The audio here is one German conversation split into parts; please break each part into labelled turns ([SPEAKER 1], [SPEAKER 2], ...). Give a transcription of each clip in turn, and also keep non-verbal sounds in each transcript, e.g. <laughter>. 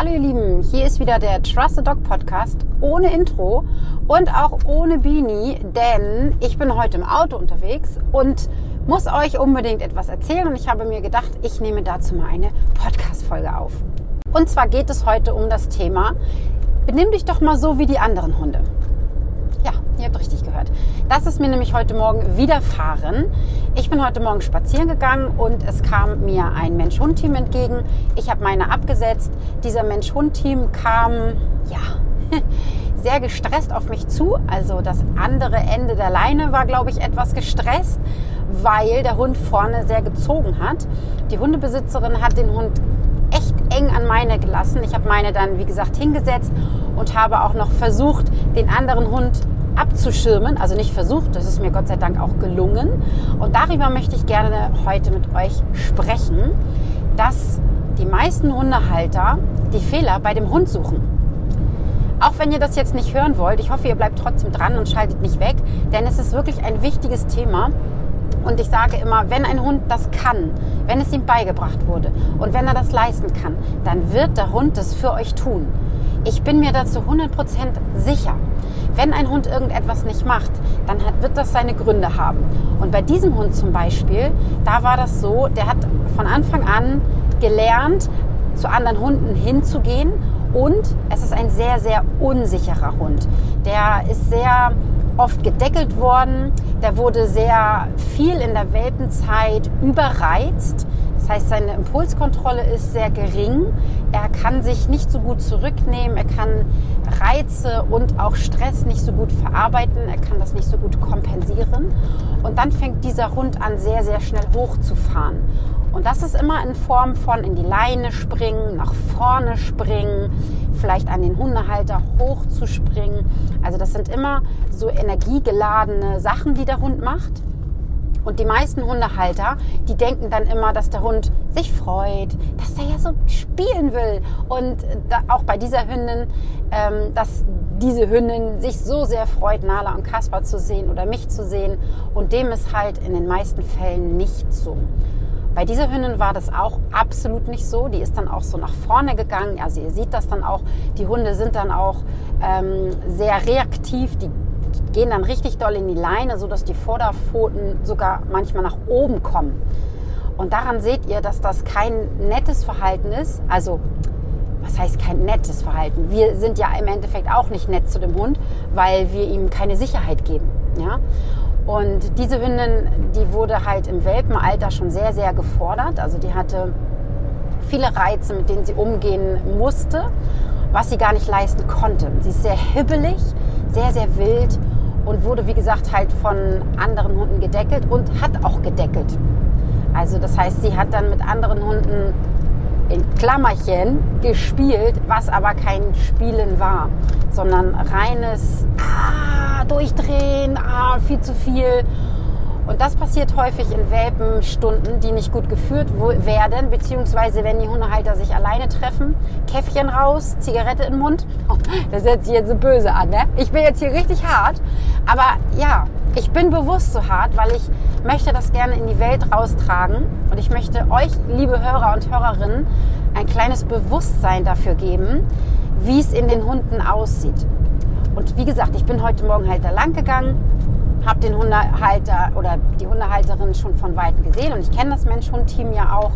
[SPEAKER 1] Hallo ihr Lieben, hier ist wieder der Trust the Dog Podcast ohne Intro und auch ohne Beanie, denn ich bin heute im Auto unterwegs und muss euch unbedingt etwas erzählen und ich habe mir gedacht, ich nehme dazu mal eine Podcast-Folge auf. Und zwar geht es heute um das Thema, benimm dich doch mal so wie die anderen Hunde. Ihr habt richtig gehört. Das ist mir nämlich heute Morgen widerfahren. Ich bin heute Morgen spazieren gegangen und es kam mir ein Mensch-Hund-Team entgegen. Ich habe meine abgesetzt. Dieser Mensch-Hund-Team kam, ja, <laughs> sehr gestresst auf mich zu. Also das andere Ende der Leine war, glaube ich, etwas gestresst, weil der Hund vorne sehr gezogen hat. Die Hundebesitzerin hat den Hund echt eng an meine gelassen. Ich habe meine dann, wie gesagt, hingesetzt und habe auch noch versucht, den anderen Hund abzuschirmen. Also nicht versucht, das ist mir Gott sei Dank auch gelungen. Und darüber möchte ich gerne heute mit euch sprechen, dass die meisten Hundehalter die Fehler bei dem Hund suchen. Auch wenn ihr das jetzt nicht hören wollt, ich hoffe, ihr bleibt trotzdem dran und schaltet nicht weg, denn es ist wirklich ein wichtiges Thema. Und ich sage immer, wenn ein Hund das kann, wenn es ihm beigebracht wurde und wenn er das leisten kann, dann wird der Hund das für euch tun. Ich bin mir dazu 100% sicher. Wenn ein Hund irgendetwas nicht macht, dann hat, wird das seine Gründe haben. Und bei diesem Hund zum Beispiel, da war das so, der hat von Anfang an gelernt, zu anderen Hunden hinzugehen und es ist ein sehr, sehr unsicherer Hund. Der ist sehr oft gedeckelt worden. Der wurde sehr viel in der Welpenzeit überreizt. Das heißt, seine Impulskontrolle ist sehr gering. Er kann sich nicht so gut zurücknehmen. Er kann Reize und auch Stress nicht so gut verarbeiten. Er kann das nicht so gut kompensieren. Und dann fängt dieser Hund an, sehr, sehr schnell hochzufahren. Und das ist immer in Form von in die Leine springen, nach vorne springen, vielleicht an den Hundehalter hochzuspringen. Also das sind immer so energiegeladene Sachen, die der Hund macht. Und die meisten Hundehalter, die denken dann immer, dass der Hund sich freut, dass er ja so spielen will. Und auch bei dieser Hündin, ähm, dass diese Hündin sich so sehr freut, Nala und Kaspar zu sehen oder mich zu sehen. Und dem ist halt in den meisten Fällen nicht so. Bei dieser Hündin war das auch absolut nicht so. Die ist dann auch so nach vorne gegangen. Also ihr seht das dann auch. Die Hunde sind dann auch ähm, sehr reaktiv. Die gehen dann richtig doll in die Leine, sodass die Vorderpfoten sogar manchmal nach oben kommen. Und daran seht ihr, dass das kein nettes Verhalten ist. Also was heißt kein nettes Verhalten? Wir sind ja im Endeffekt auch nicht nett zu dem Hund, weil wir ihm keine Sicherheit geben. Ja? Und diese Hündin, die wurde halt im Welpenalter schon sehr, sehr gefordert. Also die hatte viele Reize, mit denen sie umgehen musste, was sie gar nicht leisten konnte. Sie ist sehr hibbelig, sehr, sehr wild und wurde, wie gesagt, halt von anderen Hunden gedeckelt und hat auch gedeckelt. Also das heißt, sie hat dann mit anderen Hunden in Klammerchen gespielt, was aber kein Spielen war, sondern reines ah, Durchdrehen, ah, viel zu viel. Und das passiert häufig in Welpenstunden, die nicht gut geführt werden, beziehungsweise wenn die Hundehalter sich alleine treffen, Käffchen raus, Zigarette im Mund. Oh, das hört sich jetzt so böse an, ne? Ich bin jetzt hier richtig hart. Aber ja, ich bin bewusst so hart, weil ich möchte das gerne in die Welt raustragen und ich möchte euch, liebe Hörer und Hörerinnen, ein kleines Bewusstsein dafür geben, wie es in den Hunden aussieht. Und wie gesagt, ich bin heute Morgen halt da lang gegangen, habe den Hundehalter oder die Hundehalterin schon von Weitem gesehen und ich kenne das Mensch-Hund-Team ja auch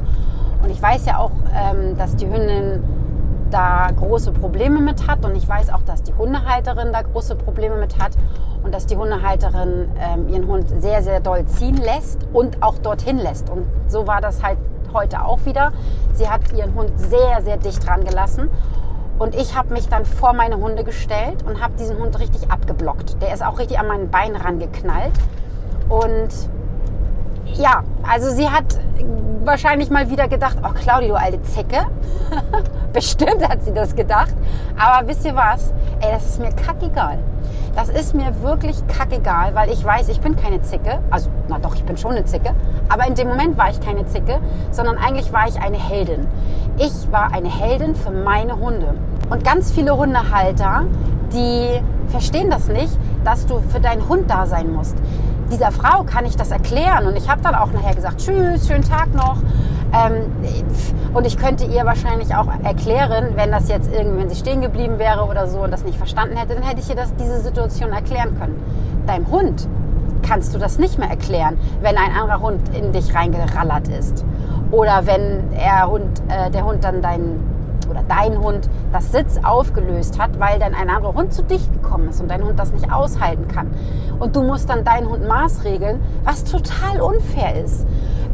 [SPEAKER 1] und ich weiß ja auch, ähm, dass die Hündin da große Probleme mit hat und ich weiß auch, dass die Hundehalterin da große Probleme mit hat und dass die Hundehalterin ähm, ihren Hund sehr, sehr doll ziehen lässt und auch dorthin lässt. Und so war das halt heute auch wieder. Sie hat ihren Hund sehr, sehr dicht dran gelassen. Und ich habe mich dann vor meine Hunde gestellt und habe diesen Hund richtig abgeblockt. Der ist auch richtig an meinen Bein rangeknallt. Und ja, also sie hat wahrscheinlich mal wieder gedacht, oh Claudia, du alte Zecke. <laughs> Bestimmt hat sie das gedacht. Aber wisst ihr was? Ey, das ist mir kackegal. Das ist mir wirklich kackegal, weil ich weiß, ich bin keine Zicke. Also, na doch, ich bin schon eine Zicke. Aber in dem Moment war ich keine Zicke, sondern eigentlich war ich eine Heldin. Ich war eine Heldin für meine Hunde. Und ganz viele Hundehalter, die verstehen das nicht, dass du für deinen Hund da sein musst dieser Frau kann ich das erklären. Und ich habe dann auch nachher gesagt, tschüss, schönen Tag noch. Ähm, und ich könnte ihr wahrscheinlich auch erklären, wenn das jetzt irgendwie, wenn sie stehen geblieben wäre oder so und das nicht verstanden hätte, dann hätte ich ihr das, diese Situation erklären können. Deinem Hund kannst du das nicht mehr erklären, wenn ein anderer Hund in dich reingerallert ist. Oder wenn er Hund, äh, der Hund dann dein, oder dein Hund das Sitz aufgelöst hat, weil dann ein anderer Hund zu dicht gekommen ist und dein Hund das nicht aushalten kann. Und du musst dann deinen Hund maßregeln, was total unfair ist,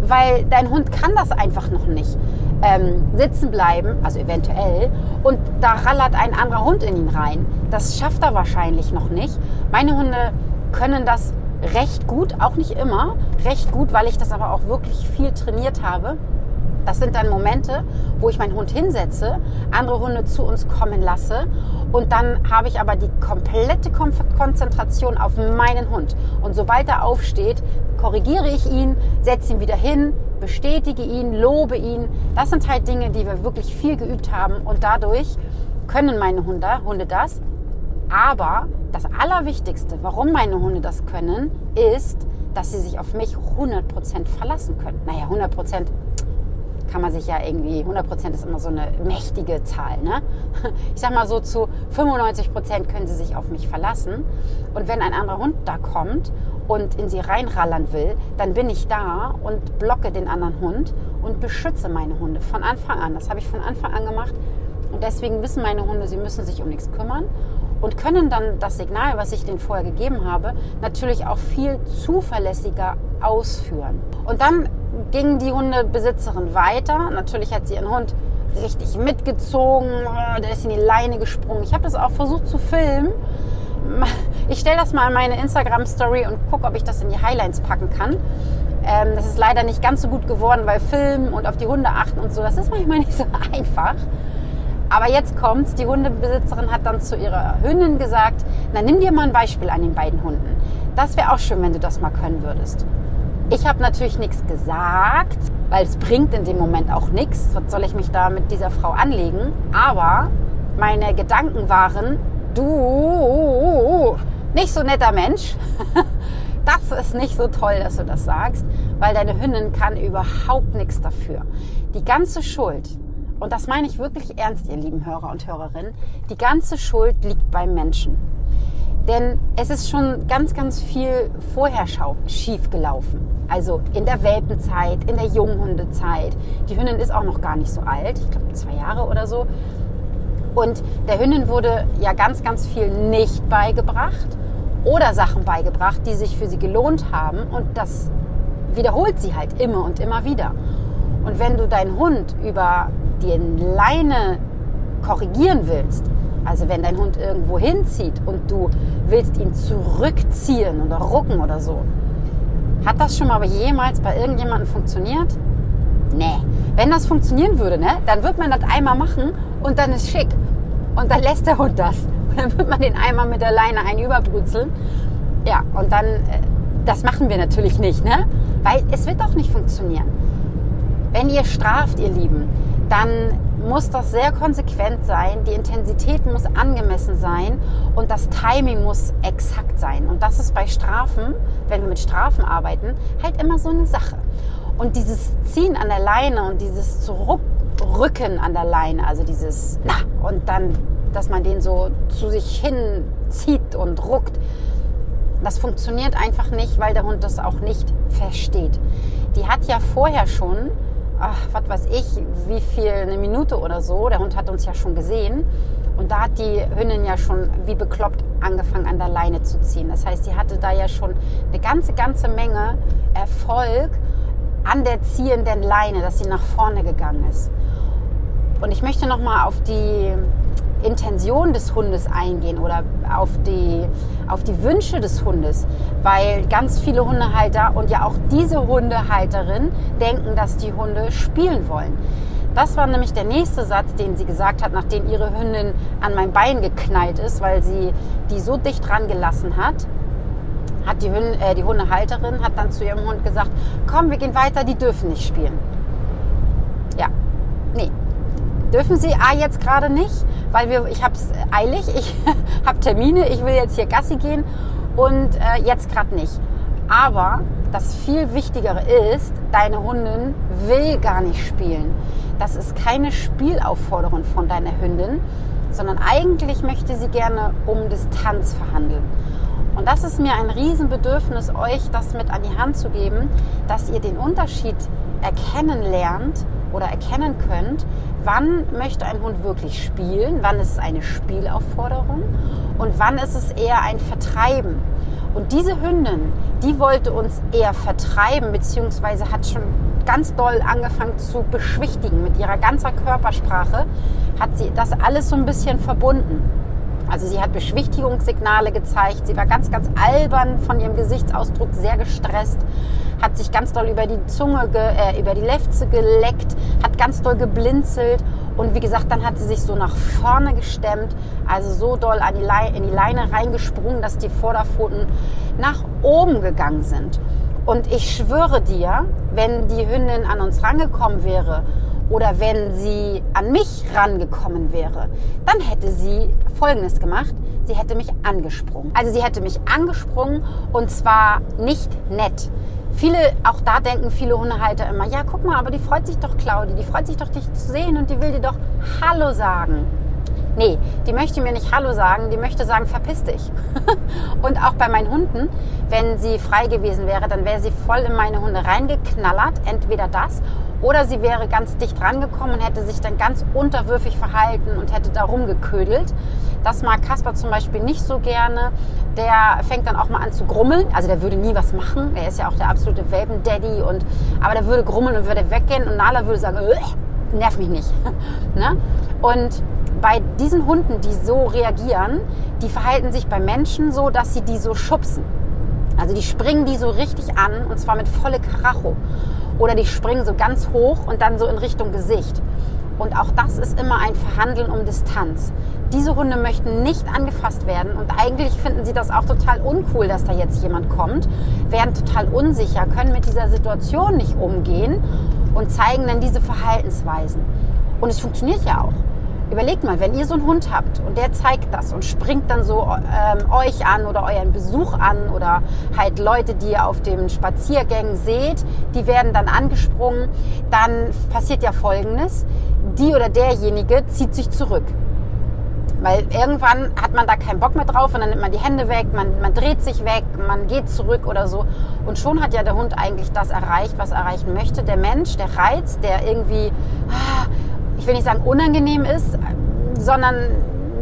[SPEAKER 1] weil dein Hund kann das einfach noch nicht. Ähm, sitzen bleiben, also eventuell, und da rallert ein anderer Hund in ihn rein. Das schafft er wahrscheinlich noch nicht. Meine Hunde können das recht gut, auch nicht immer, recht gut, weil ich das aber auch wirklich viel trainiert habe. Das sind dann Momente, wo ich meinen Hund hinsetze, andere Hunde zu uns kommen lasse und dann habe ich aber die komplette Konzentration auf meinen Hund. Und sobald er aufsteht, korrigiere ich ihn, setze ihn wieder hin, bestätige ihn, lobe ihn. Das sind halt Dinge, die wir wirklich viel geübt haben und dadurch können meine Hunde, Hunde das. Aber das Allerwichtigste, warum meine Hunde das können, ist, dass sie sich auf mich 100% verlassen können. Naja, 100% kann man sich ja irgendwie, 100% ist immer so eine mächtige Zahl. Ne? <laughs> Ich sag mal so, zu 95% können sie sich auf mich verlassen. Und wenn ein anderer Hund da kommt und in sie reinrallern will, dann bin ich da und blocke den anderen Hund und beschütze meine Hunde von Anfang an. Das habe ich von Anfang an gemacht. Und deswegen wissen meine Hunde, sie müssen sich um nichts kümmern und können dann das Signal, was ich denen vorher gegeben habe, natürlich auch viel zuverlässiger ausführen. Und dann ging die Hundebesitzerin weiter. Natürlich hat sie ihren Hund richtig mitgezogen, der ist in die Leine gesprungen. Ich habe das auch versucht zu filmen. Ich stelle das mal in meine Instagram-Story und gucke, ob ich das in die Highlights packen kann. Ähm, das ist leider nicht ganz so gut geworden, weil Filmen und auf die Hunde achten und so, das ist manchmal <laughs> nicht so einfach. Aber jetzt kommt's, die Hundebesitzerin hat dann zu ihrer Hündin gesagt, na nimm dir mal ein Beispiel an den beiden Hunden. Das wäre auch schön, wenn du das mal können würdest. Ich habe natürlich nichts gesagt, weil es bringt in dem Moment auch nichts. Was soll ich mich da mit dieser Frau anlegen? Aber meine Gedanken waren, du, nicht so netter Mensch. <laughs> Das ist nicht so toll, dass du das sagst, weil deine Hündin kann überhaupt nichts dafür. Die ganze Schuld und das meine ich wirklich ernst, ihr lieben Hörer und Hörerinnen, die ganze Schuld liegt beim Menschen. Denn es ist schon ganz, ganz viel vorher schief gelaufen. Also in der Welpenzeit, in der Junghundezeit. Die Hündin ist auch noch gar nicht so alt, ich glaube zwei Jahre oder so. Und der Hündin wurde ja ganz, ganz viel nicht beigebracht oder Sachen beigebracht, die sich für sie gelohnt haben. Und das wiederholt sie halt immer und immer wieder. Und wenn du deinen Hund über die Leine korrigieren willst, also wenn dein Hund irgendwo hinzieht und du willst ihn zurückziehen oder rucken oder so, hat das schon mal jemals bei irgendjemandem funktioniert? Nee. Wenn das funktionieren würde, ne, dann wird man das einmal machen und dann ist schick. Und dann lässt der Hund das. Und dann wird man den einmal mit der Leine ein überbrutzeln. Ja, und dann, äh, das machen wir natürlich nicht, ne? Weil es wird doch nicht funktionieren. Wenn ihr straft, ihr Lieben, dann muss das sehr konsequent sein, die Intensität muss angemessen sein und das Timing muss exakt sein. Und das ist bei Strafen, wenn wir mit Strafen arbeiten, halt immer so eine Sache. Und dieses Ziehen an der Leine und dieses Zurückrücken an der Leine, also dieses na und dann, dass man den so zu sich hin zieht und ruckt, das funktioniert einfach nicht, weil der Hund das auch nicht versteht. Die hat ja vorher schon ach, was weiß ich, wie viel, eine Minute oder so. Der Hund hat uns ja schon gesehen. Und da hat die Hündin ja schon wie bekloppt angefangen an der Leine zu ziehen. Das heißt, sie hatte da ja schon eine ganze, ganze Menge Erfolg an der ziehenden Leine, dass sie nach vorne gegangen ist. Und ich möchte nochmal auf die Intention des Hundes eingehen oder auf die, auf die Wünsche des Hundes, weil ganz viele Hundehalter und ja auch diese Hundehalterin denken, dass die Hunde spielen wollen. Das war nämlich der nächste Satz, den sie gesagt hat, nachdem ihre Hündin an mein Bein geknallt ist, weil sie die so dicht dran gelassen hat. Hat die, Hünde, äh, die Hundehalterin hat dann zu ihrem Hund gesagt, komm, wir gehen weiter, die dürfen nicht spielen. Ja, nee, dürfen sie A jetzt gerade nicht, weil wir, ich habe es eilig, ich <laughs> habe Termine, ich will jetzt hier Gassi gehen und äh, jetzt gerade nicht. Aber das viel Wichtigere ist, deine Hündin will gar nicht spielen. Das ist keine Spielaufforderung von deiner Hündin, sondern eigentlich möchte sie gerne um Distanz verhandeln. Und das ist mir ein Riesenbedürfnis, euch das mit an die Hand zu geben, dass ihr den Unterschied erkennen lernt oder erkennen könnt, wann möchte ein Hund wirklich spielen, wann ist es eine Spielaufforderung und wann ist es eher ein Vertreiben. Und diese Hündin, die wollte uns eher vertreiben, beziehungsweise hat schon ganz doll angefangen zu beschwichtigen. Mit ihrer ganzen Körpersprache hat sie das alles so ein bisschen verbunden. Also sie hat Beschwichtigungssignale gezeigt. Sie war ganz, ganz albern von ihrem Gesichtsausdruck, sehr gestresst, hat sich ganz doll über die Zunge, äh, über die Lefze geleckt, hat ganz doll geblinzelt und wie gesagt, dann hat sie sich so nach vorne gestemmt, also so doll die Leine, in die Leine reingesprungen, dass die Vorderpfoten nach oben gegangen sind. Und ich schwöre dir, wenn die Hündin an uns rangekommen wäre oder wenn sie an mich rangekommen wäre, dann hätte sie Folgendes gemacht. Sie hätte mich angesprungen. Also sie hätte mich angesprungen und zwar nicht nett. Viele, auch da denken viele Hundehalter immer, ja, guck mal, aber die freut sich doch, Claudi, die freut sich doch, dich zu sehen und die will dir doch Hallo sagen. Nee, die möchte mir nicht Hallo sagen, die möchte sagen, verpiss dich. <laughs> und auch bei meinen Hunden, wenn sie frei gewesen wäre, dann wäre sie voll in meine Hunde reingeknallert. Entweder das oder sie wäre ganz dicht rangekommen und hätte sich dann ganz unterwürfig verhalten und hätte da rumgeködelt. Das mag Kasper zum Beispiel nicht so gerne. Der fängt dann auch mal an zu grummeln. Also der würde nie was machen. Er ist ja auch der absolute Welpen-Daddy. aber der würde grummeln und würde weggehen. Und Nala würde sagen, nerv mich nicht. <laughs> ne? Und bei diesen Hunden, die so reagieren, die verhalten sich bei Menschen so, dass sie die so schubsen. Also die springen die so richtig an und zwar mit volle Karacho. Oder die springen so ganz hoch und dann so in Richtung Gesicht. Und auch das ist immer ein Verhandeln um Distanz. Diese Hunde möchten nicht angefasst werden und eigentlich finden sie das auch total uncool, dass da jetzt jemand kommt, werden total unsicher, können mit dieser Situation nicht umgehen und zeigen dann diese Verhaltensweisen. Und es funktioniert ja auch. Überlegt mal, wenn ihr so einen Hund habt und der zeigt das und springt dann so ähm, euch an oder euren Besuch an oder halt Leute, die ihr auf den Spaziergängen seht, die werden dann angesprungen, dann passiert ja Folgendes. Die oder derjenige zieht sich zurück. Weil irgendwann hat man da keinen Bock mehr drauf und dann nimmt man die Hände weg, man, man dreht sich weg, man geht zurück oder so. Und schon hat ja der Hund eigentlich das erreicht, was er erreichen möchte. Der Mensch, der Reiz, der irgendwie ah, ich will nicht sagen unangenehm ist, sondern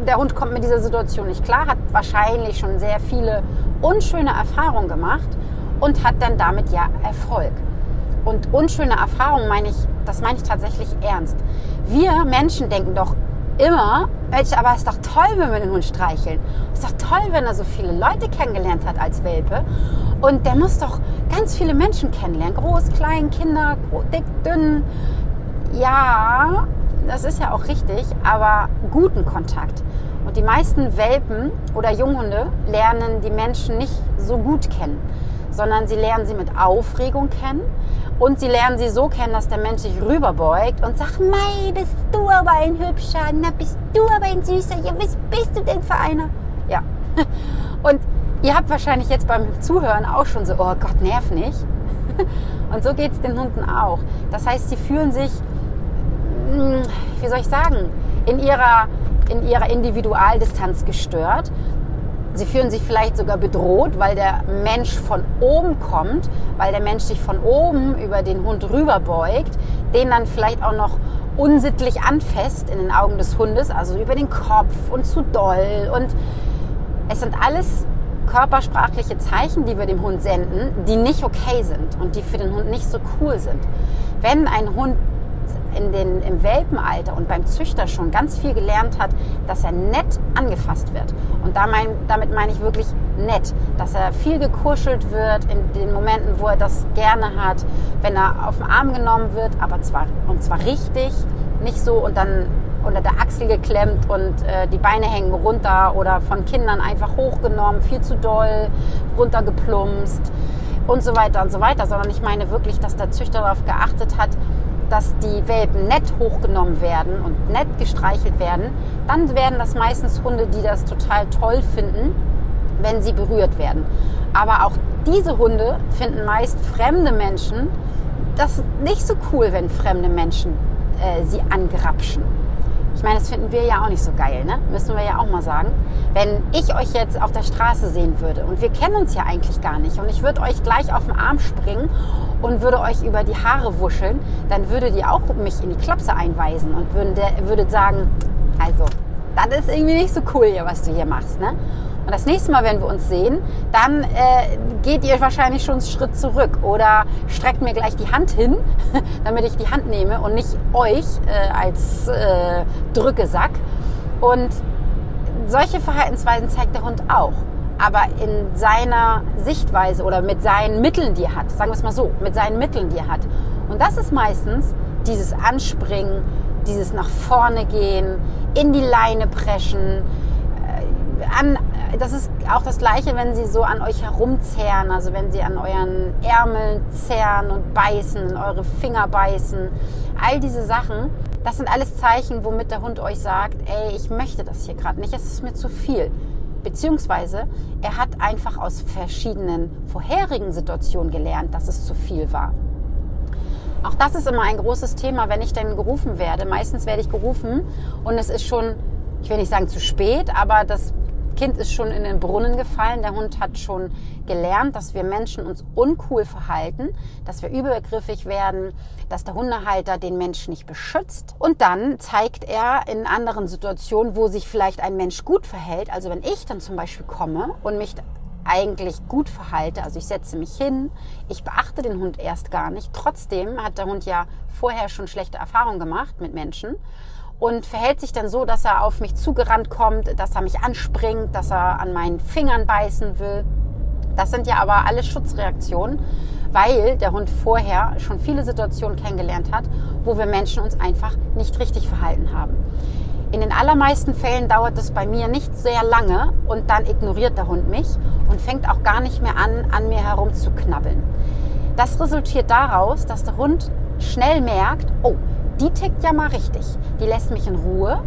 [SPEAKER 1] der Hund kommt mit dieser Situation nicht klar, hat wahrscheinlich schon sehr viele unschöne Erfahrungen gemacht und hat dann damit ja Erfolg. Und unschöne Erfahrungen meine ich, das meine ich tatsächlich ernst. Wir Menschen denken doch immer, Mensch, aber es ist doch toll, wenn wir den Hund streicheln. Es ist doch toll, wenn er so viele Leute kennengelernt hat als Welpe. Und der muss doch ganz viele Menschen kennenlernen. Groß, klein, Kinder, dick, dünn. Ja, das ist ja auch richtig, aber guten Kontakt. Und die meisten Welpen oder Junghunde lernen die Menschen nicht so gut kennen, sondern sie lernen sie mit Aufregung kennen und sie lernen sie so kennen, dass der Mensch sich rüberbeugt und sagt, Mei, bist du aber ein Hübscher, na bist du aber ein Süßer, ja, was bist du denn für einer? Ja. <laughs> Und ihr habt wahrscheinlich jetzt beim Zuhören auch schon so, oh Gott, nerv nicht. <laughs> Und so geht es den Hunden auch. Das heißt, sie fühlen sich wie soll ich sagen, in ihrer, in ihrer Individualdistanz gestört. Sie fühlen sich vielleicht sogar bedroht, weil der Mensch von oben kommt, weil der Mensch sich von oben über den Hund rüberbeugt, den dann vielleicht auch noch unsittlich anfasst in den Augen des Hundes, also über den Kopf und zu doll. Und es sind alles körpersprachliche Zeichen, die wir dem Hund senden, die nicht okay sind und die für den Hund nicht so cool sind. Wenn ein Hund in den, im Welpenalter und beim Züchter schon ganz viel gelernt hat, dass er nett angefasst wird. Und damit meine ich wirklich nett, dass er viel gekuschelt wird in den Momenten, wo er das gerne hat, wenn er auf den Arm genommen wird, aber zwar und zwar richtig, nicht so und dann unter der Achsel geklemmt und äh, die Beine hängen runter oder von Kindern einfach hochgenommen, viel zu doll, runtergeplumpst und so weiter und so weiter, sondern ich meine wirklich, dass der Züchter darauf geachtet hat, dass die Welpen nett hochgenommen werden und nett gestreichelt werden, dann werden das meistens Hunde, die das total toll finden, wenn sie berührt werden. Aber auch diese Hunde finden meist fremde Menschen das nicht so cool, wenn fremde Menschen äh, sie angrapschen. Ich meine, das finden wir ja auch nicht so geil, ne? Müssen wir ja auch mal sagen. Wenn ich euch jetzt auf der Straße sehen würde und wir kennen uns ja eigentlich gar nicht und ich würde euch gleich auf den Arm springen und würde euch über die Haare wuscheln, dann würdet ihr auch mich in die Klapse einweisen und würdet, würdet sagen, also, das ist irgendwie nicht so cool hier, was du hier machst, ne? Und das nächste Mal, wenn wir uns sehen, dann äh, geht ihr wahrscheinlich schon einen Schritt zurück oder streckt mir gleich die Hand hin, <laughs> damit ich die Hand nehme und nicht euch äh, als äh, Drückesack. Und solche Verhaltensweisen zeigt der Hund auch. Aber in seiner Sichtweise oder mit seinen Mitteln, die er hat, sagen wir es mal so, mit seinen Mitteln, die er hat. Und das ist meistens dieses Anspringen, dieses nach vorne gehen, in die Leine preschen, an, das ist auch das Gleiche, wenn sie so an euch herumzehren, also wenn sie an euren Ärmeln zehren und beißen, in eure Finger beißen. All diese Sachen, das sind alles Zeichen, womit der Hund euch sagt, ey, ich möchte das hier gerade nicht, es ist mir zu viel. Beziehungsweise er hat einfach aus verschiedenen vorherigen Situationen gelernt, dass es zu viel war. Auch das ist immer ein großes Thema, wenn ich denn gerufen werde. Meistens werde ich gerufen und es ist schon, ich will nicht sagen zu spät, aber das Kind ist schon in den Brunnen gefallen. Der Hund hat schon gelernt, dass wir Menschen uns uncool verhalten, dass wir übergriffig werden, dass der Hundehalter den Menschen nicht beschützt. Und dann zeigt er in anderen Situationen, wo sich vielleicht ein Mensch gut verhält. Also wenn ich dann zum Beispiel komme und mich eigentlich gut verhalte, also ich setze mich hin, ich beachte den Hund erst gar nicht. Trotzdem hat der Hund ja vorher schon schlechte Erfahrungen gemacht mit Menschen und verhält sich dann so, dass er auf mich zugerannt kommt, dass er mich anspringt, dass er an meinen Fingern beißen will. Das sind ja aber alle Schutzreaktionen, weil der Hund vorher schon viele Situationen kennengelernt hat, wo wir Menschen uns einfach nicht richtig verhalten haben. In den allermeisten Fällen dauert es bei mir nicht sehr lange und dann ignoriert der Hund mich und fängt auch gar nicht mehr an, an mir herumzuknabbeln. Das resultiert daraus, dass der Hund schnell merkt, oh, die tickt ja mal richtig. Die lässt mich in Ruhe.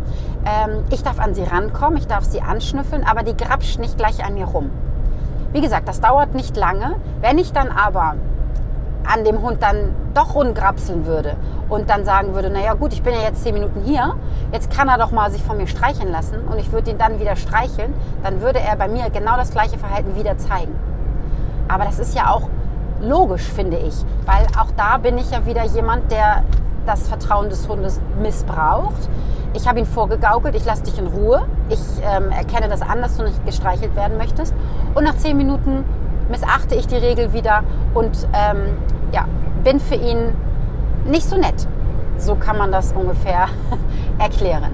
[SPEAKER 1] Ähm, ich darf an sie rankommen, ich darf sie anschnüffeln, aber die grapscht nicht gleich an mir rum. Wie gesagt, das dauert nicht lange. Wenn ich dann aber an dem Hund dann doch rumgrapseln würde und dann sagen würde, naja gut, ich bin ja jetzt zehn Minuten hier, jetzt kann er doch mal sich von mir streicheln lassen und ich würde ihn dann wieder streicheln, dann würde er bei mir genau das gleiche Verhalten wieder zeigen. Aber das ist ja auch logisch, finde ich, weil auch da bin ich ja wieder jemand, der das Vertrauen des Hundes missbraucht. Ich habe ihn vorgegaukelt, ich lasse dich in Ruhe. Ich ähm, erkenne das an, dass du nicht gestreichelt werden möchtest. Und nach zehn Minuten missachte ich die Regel wieder und ähm, ja, bin für ihn nicht so nett. So kann man das ungefähr <laughs> erklären.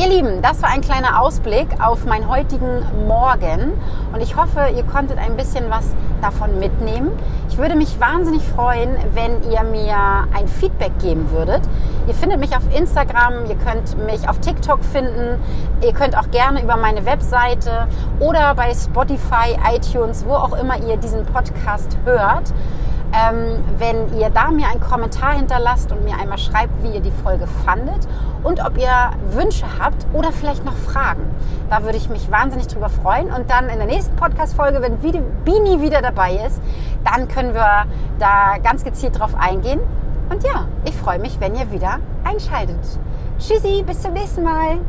[SPEAKER 1] Ihr Lieben, das war ein kleiner Ausblick auf meinen heutigen Morgen und ich hoffe, ihr konntet ein bisschen was davon mitnehmen. Ich würde mich wahnsinnig freuen, wenn ihr mir ein Feedback geben würdet. Ihr findet mich auf Instagram, ihr könnt mich auf TikTok finden, ihr könnt auch gerne über meine Webseite oder bei Spotify, iTunes, wo auch immer ihr diesen Podcast hört ähm, wenn ihr da mir einen Kommentar hinterlasst und mir einmal schreibt, wie ihr die Folge fandet und ob ihr Wünsche habt oder vielleicht noch Fragen. Da würde ich mich wahnsinnig drüber freuen. Und dann in der nächsten Podcast-Folge, wenn Bini wieder dabei ist, dann können wir da ganz gezielt drauf eingehen. Und ja, ich freue mich, wenn ihr wieder einschaltet. Tschüssi, bis zum nächsten Mal.